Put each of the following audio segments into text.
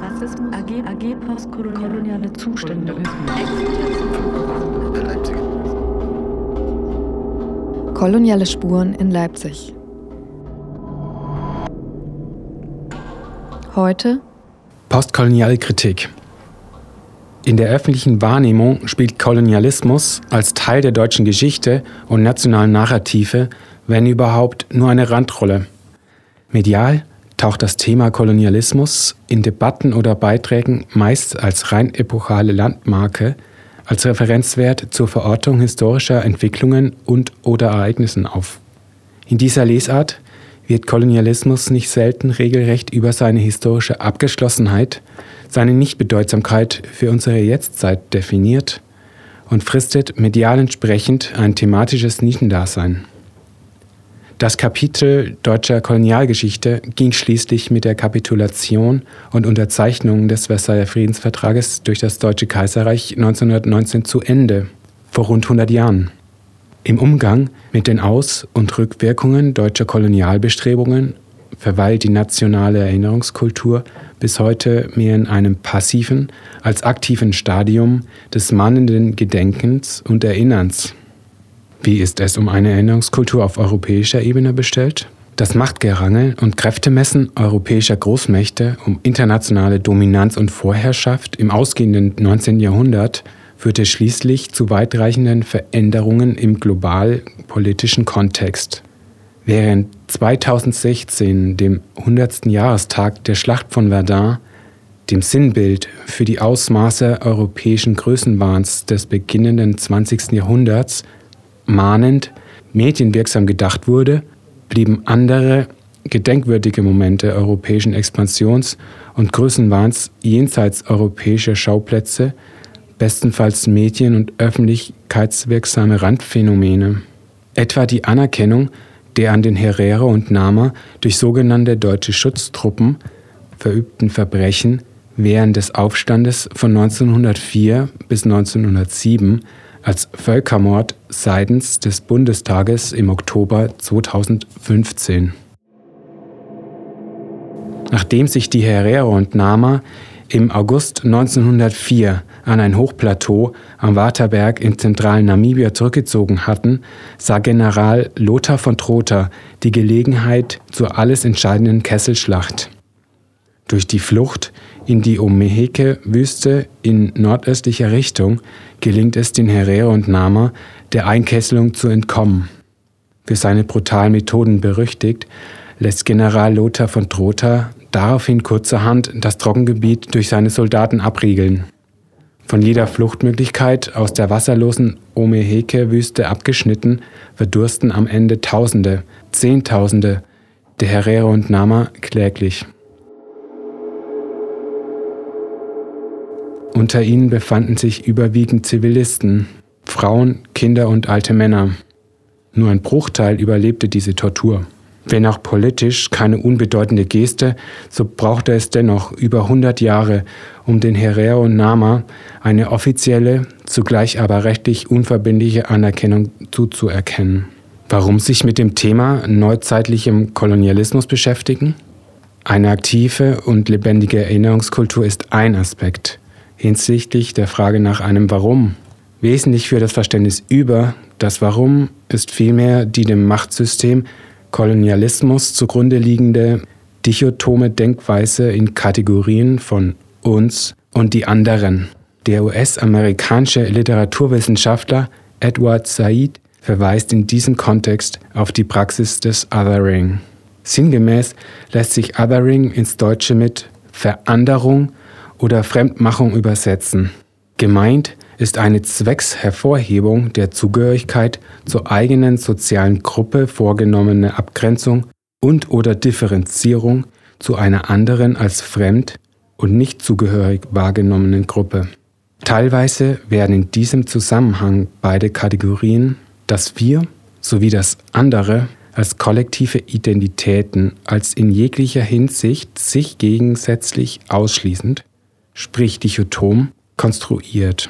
Rassismus, AG, AG postkoloniale Zustände. Koloniale Spuren in Leipzig. Heute Postkoloniale Kritik. In der öffentlichen Wahrnehmung spielt Kolonialismus als Teil der deutschen Geschichte und nationalen Narrative, wenn überhaupt, nur eine Randrolle. Medial taucht das Thema Kolonialismus in Debatten oder Beiträgen meist als rein epochale Landmarke, als Referenzwert zur Verortung historischer Entwicklungen und oder Ereignissen auf. In dieser Lesart wird Kolonialismus nicht selten regelrecht über seine historische Abgeschlossenheit, seine Nichtbedeutsamkeit für unsere Jetztzeit definiert und fristet medial entsprechend ein thematisches Nischendasein. Das Kapitel deutscher Kolonialgeschichte ging schließlich mit der Kapitulation und Unterzeichnung des Versailler Friedensvertrages durch das Deutsche Kaiserreich 1919 zu Ende, vor rund 100 Jahren. Im Umgang mit den Aus- und Rückwirkungen deutscher Kolonialbestrebungen verweilt die nationale Erinnerungskultur bis heute mehr in einem passiven als aktiven Stadium des mahnenden Gedenkens und Erinnerns. Wie ist es um eine Erinnerungskultur auf europäischer Ebene bestellt? Das Machtgerangel und Kräftemessen europäischer Großmächte um internationale Dominanz und Vorherrschaft im ausgehenden 19. Jahrhundert führte schließlich zu weitreichenden Veränderungen im global-politischen Kontext. Während 2016, dem 100. Jahrestag der Schlacht von Verdun, dem Sinnbild für die Ausmaße europäischen Größenwahns des beginnenden 20. Jahrhunderts, mahnend, medienwirksam gedacht wurde, blieben andere gedenkwürdige Momente europäischen Expansions- und Größenwahns jenseits europäischer Schauplätze bestenfalls medien- und öffentlichkeitswirksame Randphänomene, etwa die Anerkennung der an den Herero und Nama durch sogenannte deutsche Schutztruppen verübten Verbrechen während des Aufstandes von 1904 bis 1907 als Völkermord seitens des Bundestages im Oktober 2015. Nachdem sich die Herero und Nama im August 1904 an ein Hochplateau am Waterberg im zentralen Namibia zurückgezogen hatten, sah General Lothar von Trotha die Gelegenheit zur alles entscheidenden Kesselschlacht. Durch die Flucht in die Omeheke-Wüste in nordöstlicher Richtung gelingt es den Herero und Nama, der Einkesselung zu entkommen. Für seine brutalen Methoden berüchtigt, lässt General Lothar von Trotha daraufhin kurzerhand das Trockengebiet durch seine Soldaten abriegeln. Von jeder Fluchtmöglichkeit aus der wasserlosen Omeheke-Wüste abgeschnitten, verdursten am Ende Tausende, Zehntausende der Herero und Nama kläglich. Unter ihnen befanden sich überwiegend Zivilisten, Frauen, Kinder und alte Männer. Nur ein Bruchteil überlebte diese Tortur. Wenn auch politisch keine unbedeutende Geste, so brauchte es dennoch über 100 Jahre, um den Herero Nama eine offizielle, zugleich aber rechtlich unverbindliche Anerkennung zuzuerkennen. Warum sich mit dem Thema neuzeitlichem Kolonialismus beschäftigen? Eine aktive und lebendige Erinnerungskultur ist ein Aspekt hinsichtlich der Frage nach einem Warum. Wesentlich für das Verständnis über das Warum ist vielmehr die dem Machtsystem Kolonialismus zugrunde liegende dichotome Denkweise in Kategorien von uns und die anderen. Der US-amerikanische Literaturwissenschaftler Edward Said verweist in diesem Kontext auf die Praxis des Othering. Sinngemäß lässt sich Othering ins Deutsche mit Veranderung oder Fremdmachung übersetzen. Gemeint ist eine Zweckshervorhebung der Zugehörigkeit zur eigenen sozialen Gruppe vorgenommene Abgrenzung und oder Differenzierung zu einer anderen als fremd und nicht zugehörig wahrgenommenen Gruppe. Teilweise werden in diesem Zusammenhang beide Kategorien, das Wir sowie das andere, als kollektive Identitäten als in jeglicher Hinsicht sich gegensätzlich ausschließend, sprich dichotom, konstruiert.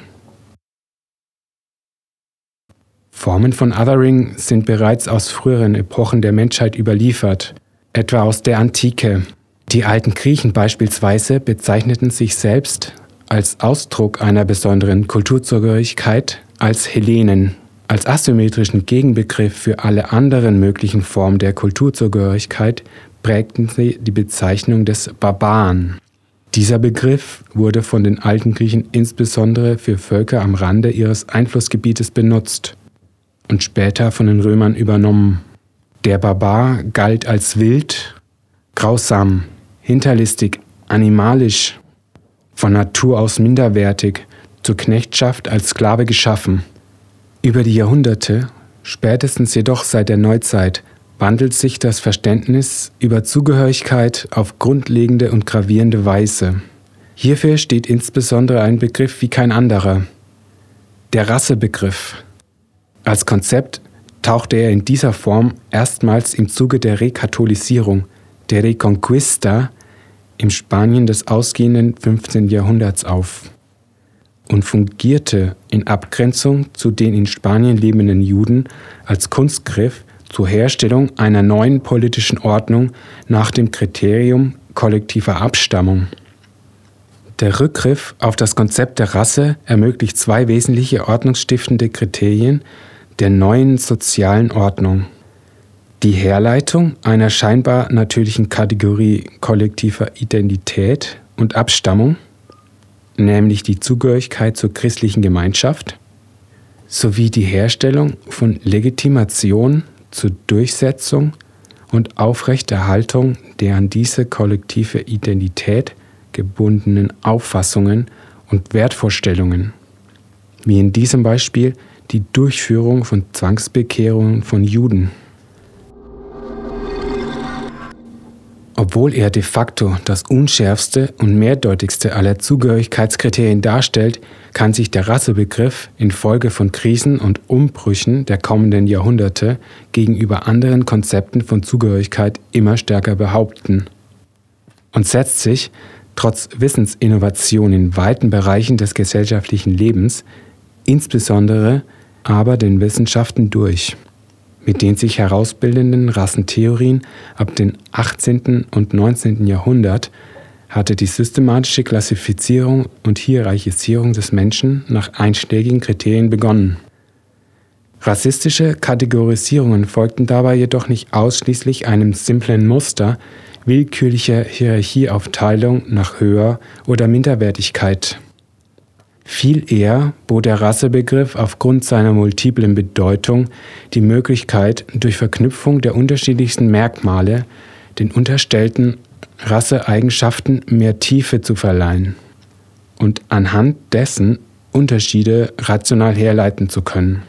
Formen von Othering sind bereits aus früheren Epochen der Menschheit überliefert, etwa aus der Antike. Die alten Griechen beispielsweise bezeichneten sich selbst als Ausdruck einer besonderen Kulturzugehörigkeit als Hellenen. Als asymmetrischen Gegenbegriff für alle anderen möglichen Formen der Kulturzugehörigkeit prägten sie die Bezeichnung des Barbaren. Dieser Begriff wurde von den alten Griechen insbesondere für Völker am Rande ihres Einflussgebietes benutzt und später von den Römern übernommen. Der Barbar galt als wild, grausam, hinterlistig, animalisch, von Natur aus minderwertig, zur Knechtschaft als Sklave geschaffen. Über die Jahrhunderte, spätestens jedoch seit der Neuzeit, wandelt sich das Verständnis über Zugehörigkeit auf grundlegende und gravierende Weise. Hierfür steht insbesondere ein Begriff wie kein anderer, der Rassebegriff. Als Konzept tauchte er in dieser Form erstmals im Zuge der Rekatholisierung, der Reconquista, im Spanien des ausgehenden 15. Jahrhunderts auf und fungierte in Abgrenzung zu den in Spanien lebenden Juden als Kunstgriff zur Herstellung einer neuen politischen Ordnung nach dem Kriterium kollektiver Abstammung. Der Rückgriff auf das Konzept der Rasse ermöglicht zwei wesentliche ordnungsstiftende Kriterien der neuen sozialen Ordnung. Die Herleitung einer scheinbar natürlichen Kategorie kollektiver Identität und Abstammung, nämlich die Zugehörigkeit zur christlichen Gemeinschaft, sowie die Herstellung von Legitimation zur Durchsetzung und Aufrechterhaltung der an diese kollektive Identität gebundenen Auffassungen und Wertvorstellungen, wie in diesem Beispiel die Durchführung von Zwangsbekehrungen von Juden. Obwohl er de facto das unschärfste und mehrdeutigste aller Zugehörigkeitskriterien darstellt, kann sich der Rassebegriff infolge von Krisen und Umbrüchen der kommenden Jahrhunderte gegenüber anderen Konzepten von Zugehörigkeit immer stärker behaupten und setzt sich, trotz Wissensinnovation in weiten Bereichen des gesellschaftlichen Lebens, insbesondere aber den Wissenschaften durch mit den sich herausbildenden Rassentheorien ab dem 18. und 19. Jahrhundert hatte die systematische Klassifizierung und Hierarchisierung des Menschen nach einschlägigen Kriterien begonnen. Rassistische Kategorisierungen folgten dabei jedoch nicht ausschließlich einem simplen Muster willkürlicher Hierarchieaufteilung nach Höher- oder Minderwertigkeit. Viel eher bot der Rassebegriff aufgrund seiner multiplen Bedeutung die Möglichkeit, durch Verknüpfung der unterschiedlichsten Merkmale den unterstellten Rasseeigenschaften mehr Tiefe zu verleihen und anhand dessen Unterschiede rational herleiten zu können.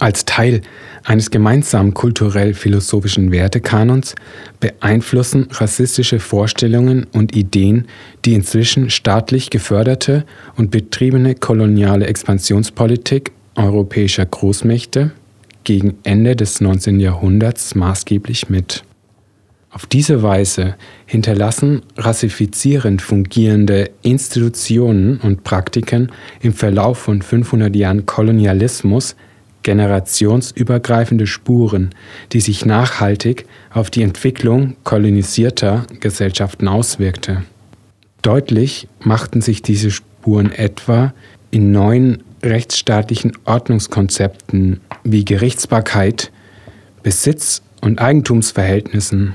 Als Teil eines gemeinsamen kulturell-philosophischen Wertekanons beeinflussen rassistische Vorstellungen und Ideen die inzwischen staatlich geförderte und betriebene koloniale Expansionspolitik europäischer Großmächte gegen Ende des 19. Jahrhunderts maßgeblich mit. Auf diese Weise hinterlassen rassifizierend fungierende Institutionen und Praktiken im Verlauf von 500 Jahren Kolonialismus generationsübergreifende Spuren, die sich nachhaltig auf die Entwicklung kolonisierter Gesellschaften auswirkte. Deutlich machten sich diese Spuren etwa in neuen rechtsstaatlichen Ordnungskonzepten wie Gerichtsbarkeit, Besitz- und Eigentumsverhältnissen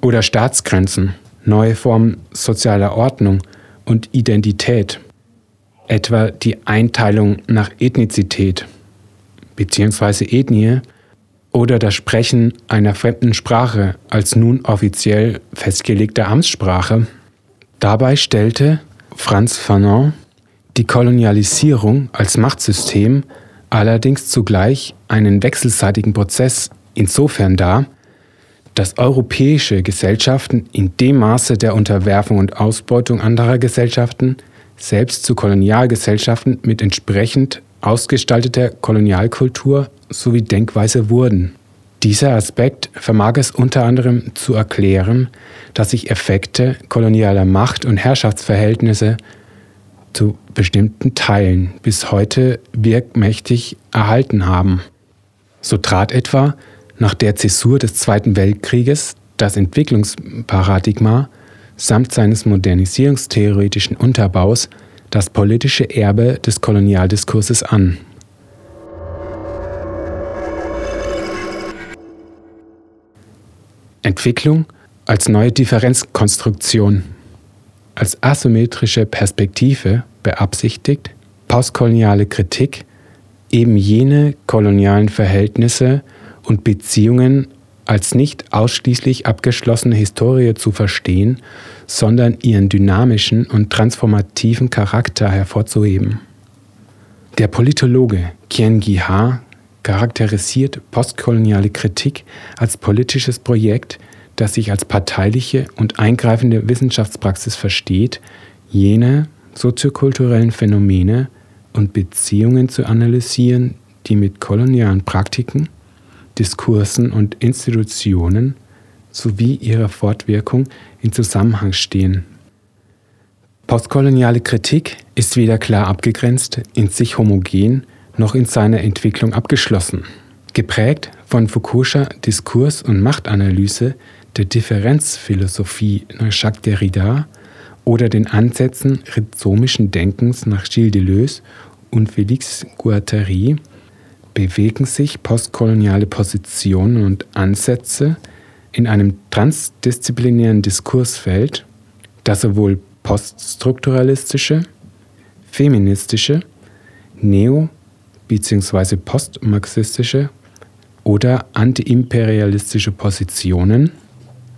oder Staatsgrenzen, neue Formen sozialer Ordnung und Identität, etwa die Einteilung nach Ethnizität bzw. Ethnie oder das Sprechen einer fremden Sprache als nun offiziell festgelegte Amtssprache. Dabei stellte Franz Fanon die Kolonialisierung als Machtsystem allerdings zugleich einen wechselseitigen Prozess insofern dar, dass europäische Gesellschaften in dem Maße der Unterwerfung und Ausbeutung anderer Gesellschaften selbst zu Kolonialgesellschaften mit entsprechend ausgestalteter Kolonialkultur sowie Denkweise wurden. Dieser Aspekt vermag es unter anderem zu erklären, dass sich Effekte kolonialer Macht- und Herrschaftsverhältnisse zu bestimmten Teilen bis heute wirkmächtig erhalten haben. So trat etwa nach der Zäsur des Zweiten Weltkrieges das Entwicklungsparadigma samt seines modernisierungstheoretischen Unterbaus das politische Erbe des Kolonialdiskurses an. Entwicklung als neue Differenzkonstruktion, als asymmetrische Perspektive beabsichtigt postkoloniale Kritik eben jene kolonialen Verhältnisse und Beziehungen als nicht ausschließlich abgeschlossene Historie zu verstehen, sondern ihren dynamischen und transformativen Charakter hervorzuheben. Der Politologe Kien Gi-ha charakterisiert postkoloniale Kritik als politisches Projekt, das sich als parteiliche und eingreifende Wissenschaftspraxis versteht, jene soziokulturellen Phänomene und Beziehungen zu analysieren, die mit kolonialen Praktiken, Diskursen und Institutionen sowie ihrer Fortwirkung in Zusammenhang stehen. Postkoloniale Kritik ist weder klar abgegrenzt, in sich homogen, noch in seiner Entwicklung abgeschlossen. Geprägt von Foucault'scher Diskurs- und Machtanalyse der Differenzphilosophie nach Jacques Derrida oder den Ansätzen rhizomischen Denkens nach Gilles Deleuze und Félix Guattari bewegen sich postkoloniale Positionen und Ansätze in einem transdisziplinären Diskursfeld, das sowohl poststrukturalistische, feministische, neo- bzw. postmarxistische oder antiimperialistische Positionen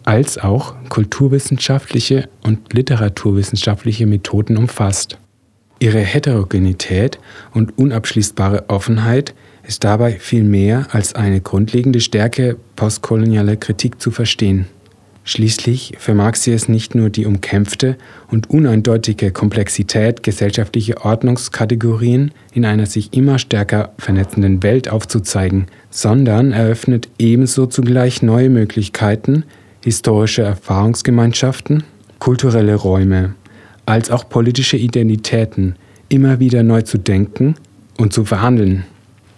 als auch kulturwissenschaftliche und literaturwissenschaftliche Methoden umfasst. Ihre Heterogenität und unabschließbare Offenheit ist dabei viel mehr als eine grundlegende Stärke postkolonialer Kritik zu verstehen. Schließlich vermag sie es nicht nur die umkämpfte und uneindeutige Komplexität gesellschaftlicher Ordnungskategorien in einer sich immer stärker vernetzenden Welt aufzuzeigen, sondern eröffnet ebenso zugleich neue Möglichkeiten, historische Erfahrungsgemeinschaften, kulturelle Räume als auch politische Identitäten immer wieder neu zu denken und zu verhandeln.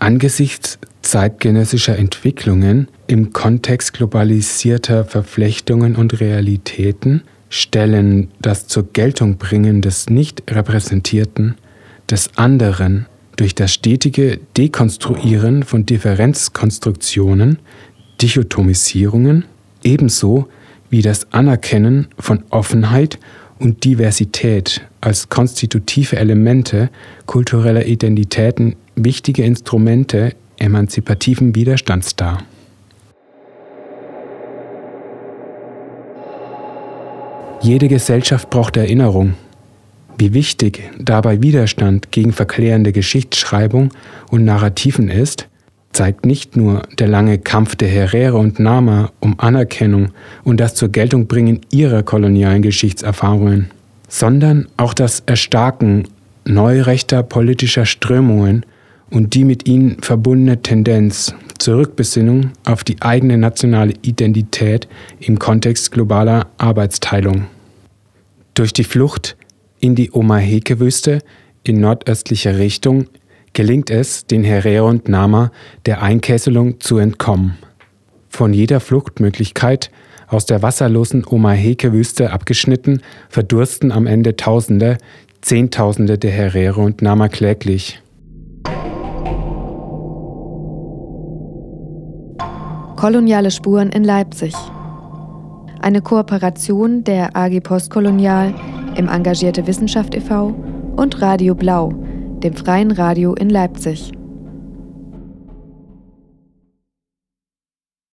Angesichts zeitgenössischer Entwicklungen im Kontext globalisierter Verflechtungen und Realitäten stellen das zur Geltung bringen des nicht repräsentierten, des anderen durch das stetige Dekonstruieren von Differenzkonstruktionen, Dichotomisierungen, ebenso wie das Anerkennen von Offenheit und Diversität als konstitutive Elemente kultureller Identitäten wichtige Instrumente emanzipativen Widerstands dar. Jede Gesellschaft braucht Erinnerung. Wie wichtig dabei Widerstand gegen verklärende Geschichtsschreibung und Narrativen ist, zeigt nicht nur der lange Kampf der Herero und Nama um Anerkennung und das zur Geltung bringen ihrer kolonialen Geschichtserfahrungen, sondern auch das Erstarken neurechter politischer Strömungen und die mit ihnen verbundene Tendenz zur Rückbesinnung auf die eigene nationale Identität im Kontext globaler Arbeitsteilung. Durch die Flucht in die Omaheke-Wüste in nordöstlicher Richtung gelingt es den Herero und Nama der Einkesselung zu entkommen. Von jeder Fluchtmöglichkeit aus der wasserlosen Omaheke-Wüste abgeschnitten, verdursten am Ende Tausende, Zehntausende der Herero und Nama kläglich. Koloniale Spuren in Leipzig. Eine Kooperation der AG Postkolonial, im Engagierte Wissenschaft e.V. und Radio Blau, dem freien Radio in Leipzig.